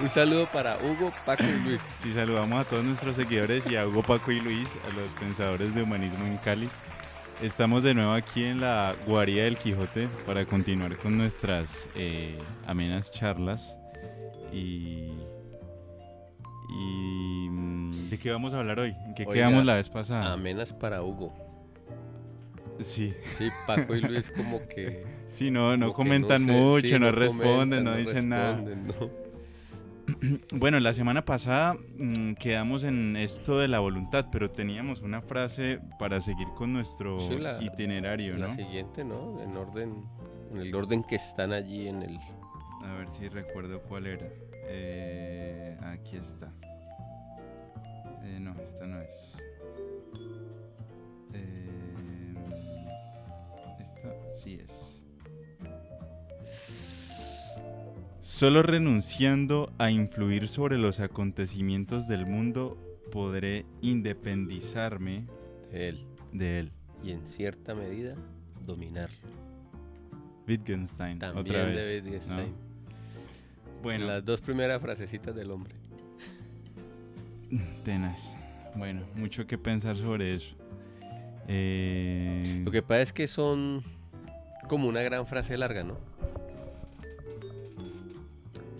Un saludo para Hugo, Paco y Luis. Sí, saludamos a todos nuestros seguidores y a Hugo, Paco y Luis, a los pensadores de humanismo en Cali. Estamos de nuevo aquí en la guarida del Quijote para continuar con nuestras eh, amenas charlas. Y, y, mm, ¿De qué vamos a hablar hoy? ¿En qué Oiga, quedamos la vez pasada? Amenas para Hugo. Sí, Sí, Paco y Luis como que... sí, no, no como comentan sé, mucho, sí, no, responden, comentan, no dicen nada. responden, no. Bueno, la semana pasada mm, quedamos en esto de la voluntad, pero teníamos una frase para seguir con nuestro Sí, la- itinerario, ¿no? La siguiente, ¿no? En orden, en el orden que están allí en el... A ver si recuerdo cuál era. Eh, aquí está. Eh, no, esta no es. Eh, esta sí es. Solo renunciando a influir sobre los acontecimientos del mundo podré independizarme de él. de él. Y en cierta medida, dominarlo. Wittgenstein, También otra de vez. ¿no? Wittgenstein. Bueno, Las dos primeras frasecitas del hombre. Tenaz. Bueno, mucho que pensar sobre eso. Eh, Lo que pasa es que son como una gran frase larga, ¿no?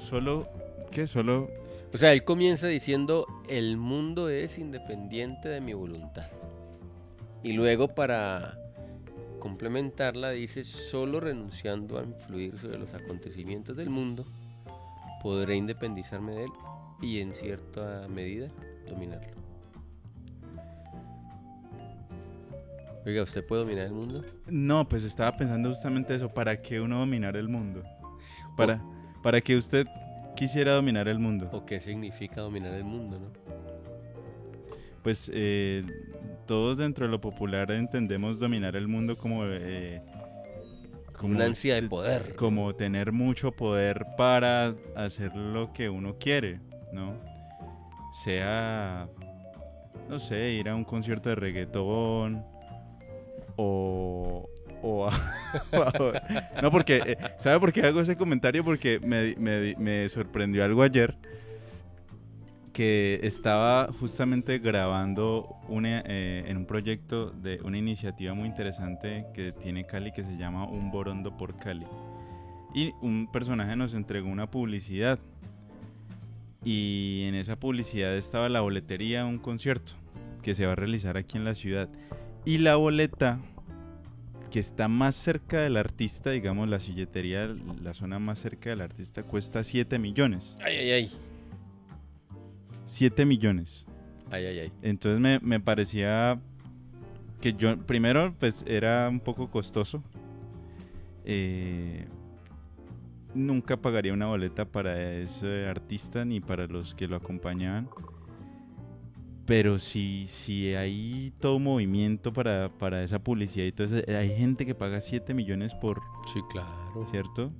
Solo, ¿qué? Solo, O sea, él comienza diciendo, el mundo es independiente de mi voluntad. Y luego para complementarla dice, solo renunciando a influir sobre los acontecimientos del mundo, podré independizarme de él y en cierta medida dominarlo. Oiga, ¿usted puede dominar el mundo? no, pues estaba pensando justamente eso, ¿para qué uno dominar el mundo? Para, para que usted quisiera dominar el mundo. ¿O qué significa dominar el mundo, no? Pues eh, todos dentro de lo popular entendemos dominar el mundo como... eh, Como una ansia de poder. como tener mucho poder para hacer lo que uno quiere, ¿no? Sea, no sé, ir a un concierto de reggaetón o... no, porque, eh, ¿sabe por qué hago ese comentario? Porque me, me- me sorprendió algo ayer que estaba justamente grabando una, eh, en un proyecto de una iniciativa muy interesante que tiene Cali que se llama Un Borondo por Cali. Y un personaje nos entregó una publicidad. Y en esa publicidad estaba la boletería de un concierto que se va a realizar aquí en la ciudad. Y la boleta que está más cerca del artista, digamos la silletería, la zona más cerca del artista, cuesta 7 millones. Ay, ay, ay. 7 millones. Ay, ay, ay. Entonces me, me parecía que yo, primero, pues era un poco costoso. Eh, nunca pagaría una boleta para ese artista ni para los que lo acompañaban. Pero si, si hay todo movimiento para, para esa publicidad y todo eso, hay gente que paga 7 millones por, Sí, claro. ¿cierto?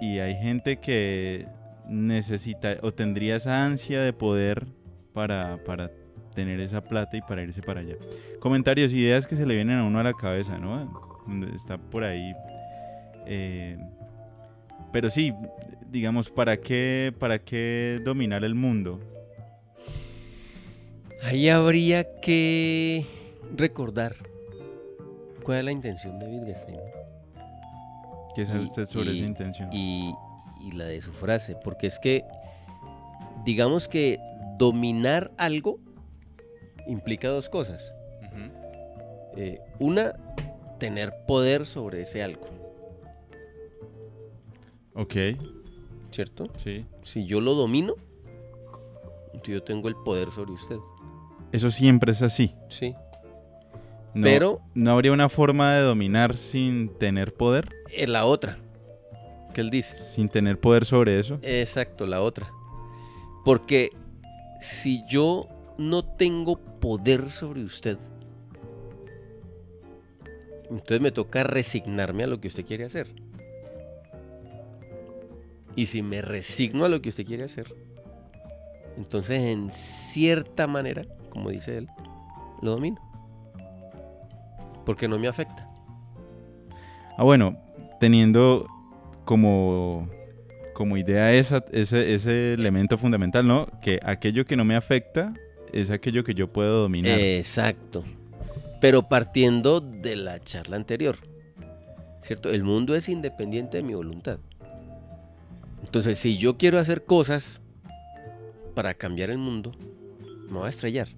Y hay gente que necesita o tendría esa ansia de poder para, para tener esa plata y para irse para allá. Comentarios, ideas que se le vienen a uno a la cabeza, ¿no? Está por ahí. eh, pero sí, digamos, ¿para qué, ¿para qué dominar el mundo? Ahí habría que recordar cuál es la intención de Wittgenstein ¿Qué sabe Y- usted sobre y- esa intención? y, y la de su frase, porque es que digamos que dominar algo implica dos cosas. Eh, una, tener poder sobre ese algo, Ok, ¿cierto? sí. Si yo lo domino, entonces yo tengo el poder sobre usted. Eso siempre es así. Sí. No- Pero ¿No habría una forma de dominar sin tener poder? es la otra que él dice. Sin tener poder sobre eso. Exacto, la otra. Porque si yo no tengo poder sobre usted, entonces me toca resignarme a lo que usted quiere hacer. Y si me resigno a lo que usted quiere hacer, entonces en cierta manera, como dice él, lo domino. Porque no me afecta. Ah, bueno, teniendo como como idea esa, ese, ese elemento fundamental, ¿no? Que aquello que no me afecta es aquello que yo puedo dominar. Exacto. Pero partiendo de la charla anterior, ¿cierto? El mundo es independiente de mi voluntad. Entonces, si yo quiero hacer cosas para cambiar el mundo, me voy a estrellar.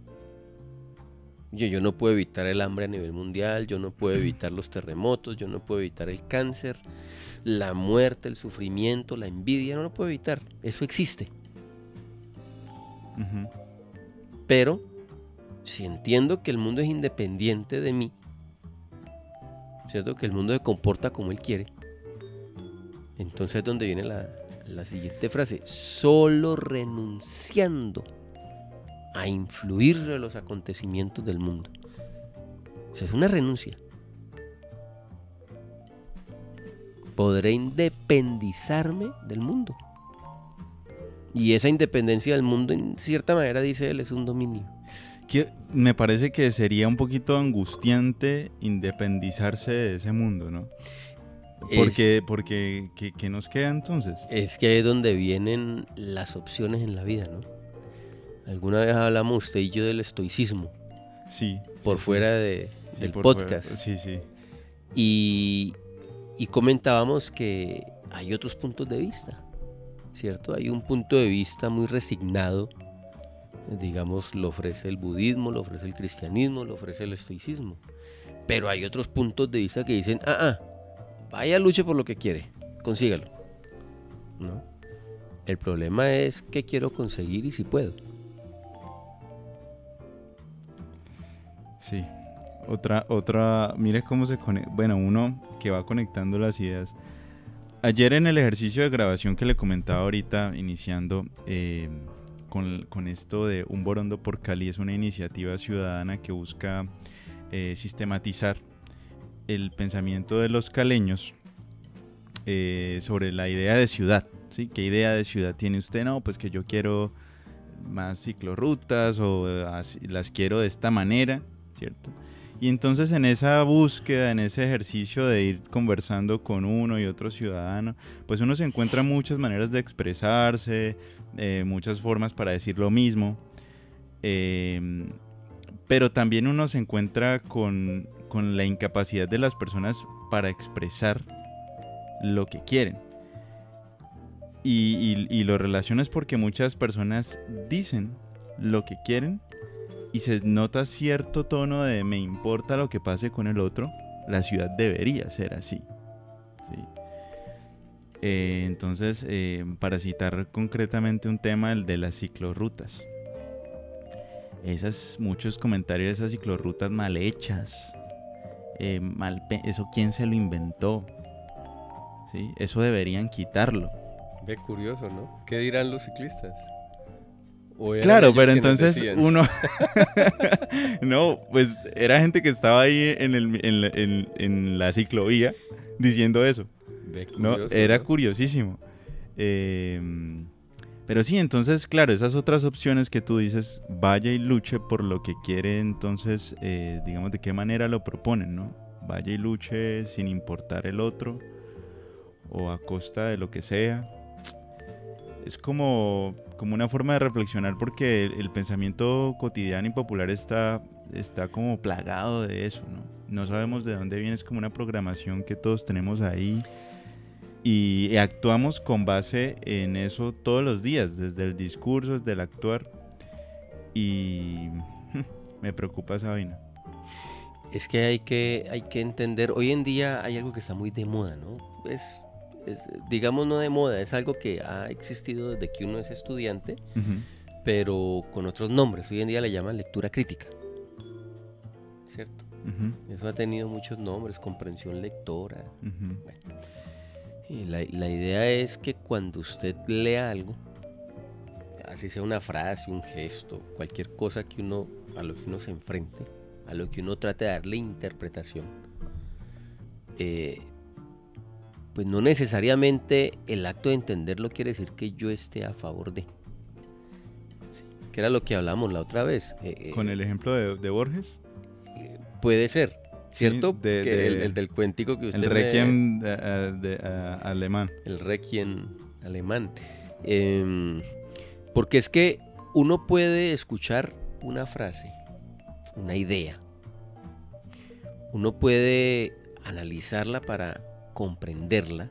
Yo, yo no puedo evitar el hambre a nivel mundial, yo no puedo evitar los terremotos, yo no puedo evitar el cáncer, la muerte, el sufrimiento, la envidia, no lo puedo evitar. Eso existe. Pero si entiendo que el mundo es independiente de mí, ¿cierto? Que el mundo se comporta como él quiere. Entonces es donde viene la, la siguiente frase. Solo renunciando a influir sobre los acontecimientos del mundo. O sea, es una renuncia. Podré independizarme del mundo. Y esa independencia del mundo, en cierta manera, dice él, es un dominio. Que me parece que sería un poquito angustiante independizarse de ese mundo, ¿no? Porque, porque ¿qué, qué nos queda entonces? Es que es donde vienen las opciones en la vida, ¿no? Alguna vez hablamos usted y yo del estoicismo, Sí. por sí, fuera de, Sí, del fuera. podcast. Sí, sí. Y, y comentábamos que hay otros puntos de vista, ¿cierto? Hay un punto de vista muy resignado, digamos, lo ofrece el budismo, lo ofrece el cristianismo, lo ofrece el estoicismo. Pero hay otros puntos de vista que dicen, ah, ah, vaya luche por lo que quiere, consígalo. ¿No? El problema es qué quiero conseguir y si puedo. Sí. Otra, otra, mire cómo se conecta. Bueno, uno que va conectando las ideas. Ayer en el ejercicio de grabación que le comentaba ahorita, iniciando eh, con, con esto de Un Borondo por Cali, es una iniciativa ciudadana que busca eh, sistematizar el pensamiento de los caleños eh, sobre la idea de ciudad. ¿sí? ¿Qué idea de ciudad tiene usted? No, pues que yo quiero más ciclorrutas o así- las quiero de esta manera, ¿cierto? Y entonces en esa búsqueda, en ese ejercicio de ir conversando con uno y otro ciudadano, pues uno se encuentra muchas maneras de expresarse, eh, muchas formas para decir lo mismo, eh, pero también uno se encuentra con, con la incapacidad de las personas para expresar lo que quieren. Y, y- y lo relacionas porque muchas personas dicen lo que quieren y se nota cierto tono de me importa lo que pase con el otro, la ciudad debería ser así. ¿sí? Eh, entonces, eh, para citar concretamente un tema, el de las ciclorrutas. Esas, muchos comentarios de esas ciclorrutas mal hechas. eh, mal eso quién se lo inventó. ¿Sí? Eso deberían quitarlo. Ve curioso, ¿no? ¿Qué dirán los ciclistas? ¿O eran Claro, pero entonces uno... no, pues era gente que estaba ahí en, el, en, la, en- en la ciclovía diciendo eso. ¿no? Era ¿no? curiosísimo. Eh, pero sí, entonces, claro, esas otras opciones que tú dices, vaya y luche por lo que quiere, entonces, eh, digamos, de qué manera lo proponen, ¿no? Vaya y luche sin importar el otro o a costa de lo que sea. Es como, como una forma de reflexionar porque el, pensamiento cotidiano y popular está, está como plagado de eso, ¿no? No sabemos de dónde viene, es como una programación que todos tenemos ahí y actuamos con base en eso todos los días, desde el discurso, desde el actuar. Y me preocupa esa vaina. Es que hay que, hay que entender, hoy en día hay algo que está muy de moda, ¿no? Es, es, digamos, no de moda, es algo que ha existido desde que uno es estudiante, pero con otros nombres. Hoy en día le llaman lectura crítica, ¿cierto? Eso ha tenido muchos nombres, comprensión lectora. ujú. Y la, la idea es que cuando usted lea algo, así sea una frase, un gesto, cualquier cosa que uno, a lo que uno se enfrente, a lo que uno trate de darle interpretación, eh, pues no necesariamente el acto de entenderlo quiere decir que yo esté a favor de. Sí, que era lo que hablamos la otra vez. eh, eh, Con el ejemplo de, de Borges, Puede ser, ¿cierto? de- el, de- el del cuentico que usted el requiem de- alemán. el requiem alemán. Em, porque es que uno puede escuchar una frase, una idea. Uno puede analizarla para comprenderla.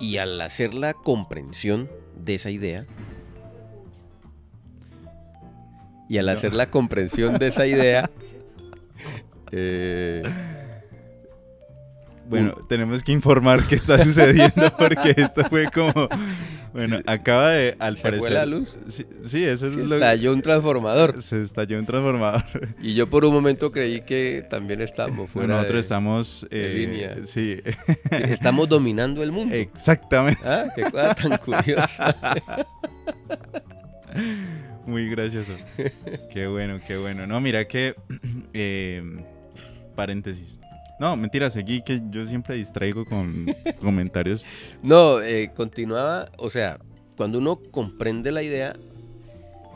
Y al hacer la comprensión de esa idea, y al hacer la comprensión de esa idea, eh, bueno, tenemos que informar qué está sucediendo porque esto fue como. Bueno, acaba de. Al ¿Se parecer. fue la luz? Sí, eso es se lo estalló un transformador. Se estalló un transformador. Y yo por un momento creí que también estábamos fuera Nosotros de- estamos. de eh, línea. Sí, estamos dominando el mundo. exactamente. ¿Ah? Qué cosa tan curiosa. Muy gracioso. Qué bueno, qué bueno. No, mira que. eh, paréntesis. No, mentira, seguí que yo siempre distraigo con comentarios. No, eh, continuaba, o sea, cuando uno comprende la idea,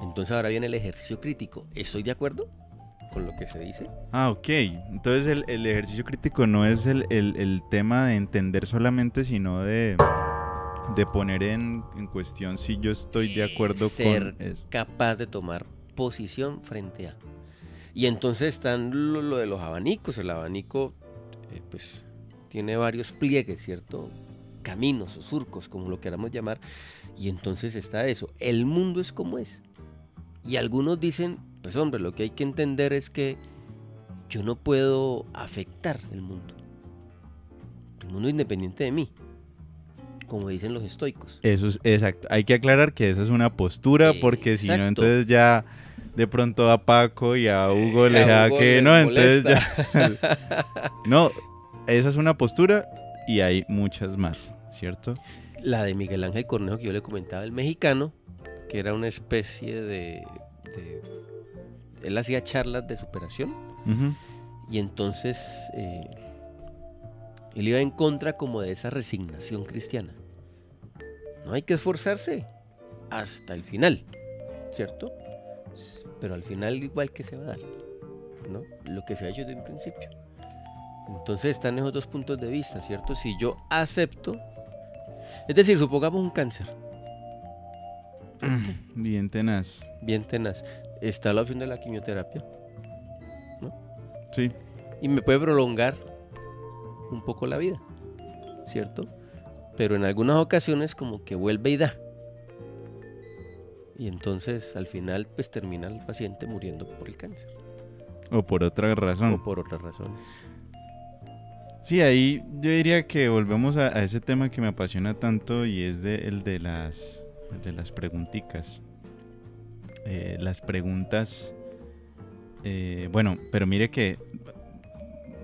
entonces ahora viene el ejercicio crítico. ¿Estoy de acuerdo con lo que se dice? Ah, ok. Entonces el, el ejercicio crítico no es el, el- el tema de entender solamente, sino de, de poner en, en cuestión si yo estoy de acuerdo Ser con eso. capaz de tomar posición frente a. Y entonces están lo, lo de los abanicos. El abanico, eh, pues, tiene varios pliegues, ¿cierto? Caminos o surcos, como lo queramos llamar. Y entonces está eso. El mundo es como es. Y algunos dicen, pues hombre, lo que hay que entender es que yo no puedo afectar el mundo. El mundo es independiente de mí. Como dicen los estoicos. Eso es exacto. Hay que aclarar que esa es una postura porque si no, entonces ya de pronto a Paco y a Hugo le Eh, A Hugo que les no, entonces ya. no, esa es una postura y hay muchas más, ¿cierto? La de Miguel Ángel Cornejo que yo le comentaba, el mexicano, que era una especie de, de- Él hacía charlas de superación y entonces eh, él iba en contra como de esa resignación cristiana. No hay que esforzarse hasta el final, ¿cierto? Pero al final igual que se va a dar, ¿no? Lo que se ha hecho desde un principio. Entonces están esos dos puntos de vista, ¿cierto? Si yo acepto, es decir, supongamos un cáncer, Bien tenaz. bien tenaz, está la opción de la quimioterapia Sí. y me puede prolongar un poco la vida, ¿cierto? Pero en algunas ocasiones como que vuelve y da. Y entonces al final pues termina el paciente muriendo por el cáncer O por otra razón. o por otras razones. Sí, ahí yo diría que volvemos a, a ese tema que me apasiona tanto y es de, el de las, el de las pregunticas. Eh, las preguntas, eh, bueno, pero mire que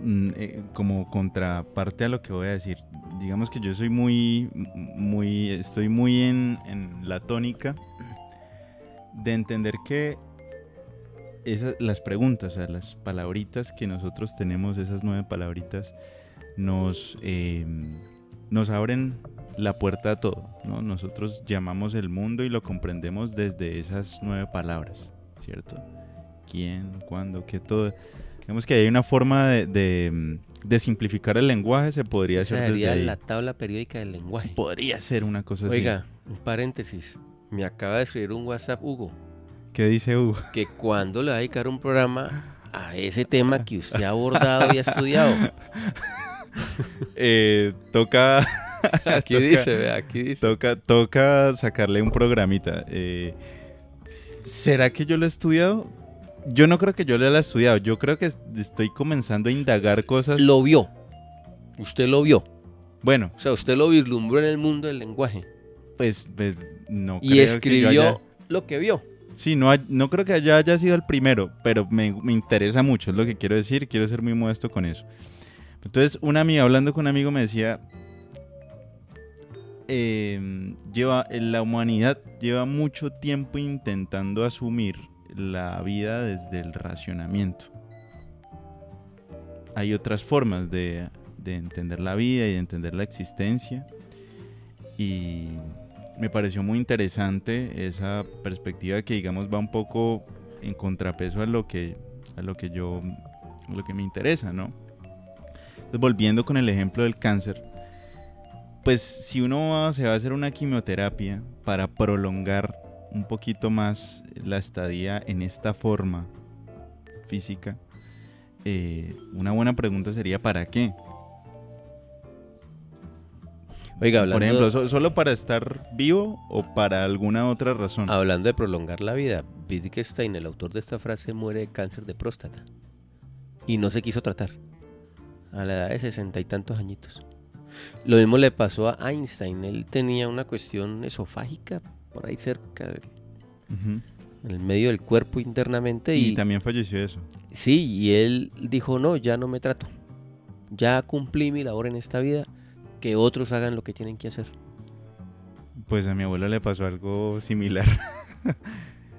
mm, eh, como contraparte a lo que voy a decir, digamos que yo soy muy, muy, estoy muy en, en la tónica de entender que esas, las preguntas, o sea, las palabritas que nosotros tenemos, esas nueve palabritas, nos, eh, nos abren la puerta a todo. ¿no? Nosotros llamamos el mundo y lo comprendemos desde esas nueve palabras, ¿cierto? ¿Quién? ¿Cuándo? ¿Qué? Todo. Digamos que hay una forma de, de, de simplificar el lenguaje, se podría Esa hacer desde sería ahí. la tabla periódica del lenguaje. Podría ser una cosa así. Oiga, un paréntesis. Me acaba de escribir un WhatsApp, Hugo, ¿Qué dice Hugo? que cuando le va a dedicar un programa a ese tema que usted ha abordado y ha estudiado. Eh, toca, Aquí Toca- dice, vea, aquí dice. toca, toca sacarle un programita. Eh, ¿Será que yo lo he estudiado? Yo no creo que yo lo haya estudiado. Yo creo que es- estoy comenzando a indagar cosas. Lo vio. Usted lo vio. Bueno, O sea, usted lo vislumbró en el mundo del lenguaje. Pues, pues, no Y creo que yo escribió haya- lo que vio. Sí, no, hay- no creo que haya, haya sido el primero, pero me, me interesa mucho, es lo que quiero decir, quiero ser muy modesto con eso. Entonces, una amiga, hablando con un amigo, me decía, em, lleva, la humanidad lleva mucho tiempo intentando asumir la vida desde el racionamiento. Hay otras formas de, de entender la vida y de entender la existencia. Y me pareció muy interesante esa perspectiva que digamos va un poco en contrapeso a lo que a lo que yo a lo que me interesa, ¿no? Entonces, volviendo con el ejemplo del cáncer, pues si uno se va a hacer una quimioterapia para prolongar un poquito más la estadía en esta forma física, eh, una buena pregunta sería ¿para qué? Oiga, hablando, Por ejemplo, ¿so- ¿solo para estar vivo o para alguna otra razón? hablando de prolongar la vida, Wittgenstein, el autor de esta frase, muere de cáncer de próstata. Y no se quiso tratar. A la edad de sesenta y tantos añitos. Lo mismo le pasó a Einstein. Él tenía una cuestión esofágica por ahí cerca, Ujú. en el medio del cuerpo internamente. Y Y, también falleció de eso. sí, y él dijo, no, ya no me trato. Ya cumplí mi labor en esta vida. Que otros hagan lo que tienen que hacer. Pues a mi abuelo le pasó algo similar.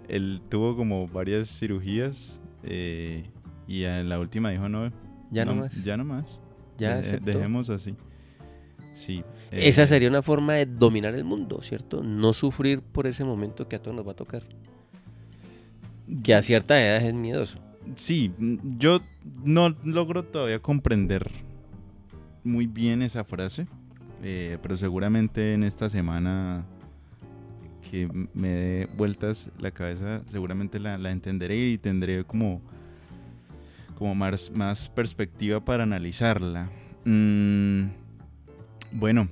Él tuvo como varias cirugías eh, y en la última dijo no. Ya no, más. Ya no más. Ya aceptó. dejemos así. Sí. Esa eh, sería una forma de dominar el mundo, ¿cierto? No sufrir por ese momento que a todos nos va a tocar. Que a cierta edad es miedoso. Sí, yo no logro todavía comprender muy bien esa frase, eh, pero seguramente en esta semana que me dé vueltas la cabeza, seguramente la, la entenderé y tendré como, como más, más perspectiva para analizarla. Mm, bueno,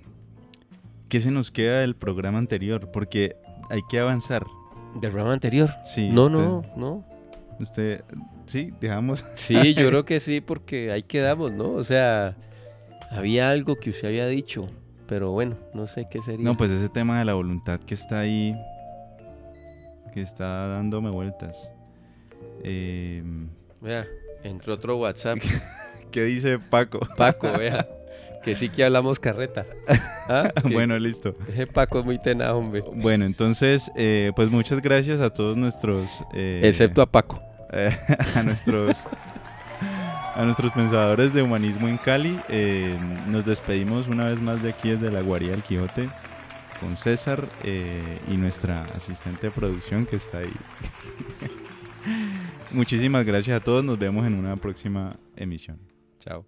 ¿qué se nos queda del programa anterior? Porque hay que avanzar. Del programa anterior. Sí, no, usted- no, no. Usted, sí, dejamos. Sí, yo creo que sí, porque ahí quedamos, ¿no? O sea, había algo que usted había dicho, pero bueno, no sé qué sería. No, pues ese tema de la voluntad que está ahí, que está dándome vueltas. Eh, Vea, entró otro WhatsApp. ¿Qué dice Paco? Paco, vea. Que sí que hablamos carreta. ¿Ah? Bueno, listo. Ese Paco es muy tenaz, hombre. Bueno, entonces, eh, pues muchas gracias a todos nuestros... eh, Excepto a Paco. a nuestros... A nuestros pensadores de humanismo en Cali, Eh, nos despedimos una vez más de aquí desde la Guarida del Quijote con César eh, y nuestra asistente de producción que está ahí. Muchísimas gracias a todos, nos vemos en una próxima emisión. Chao.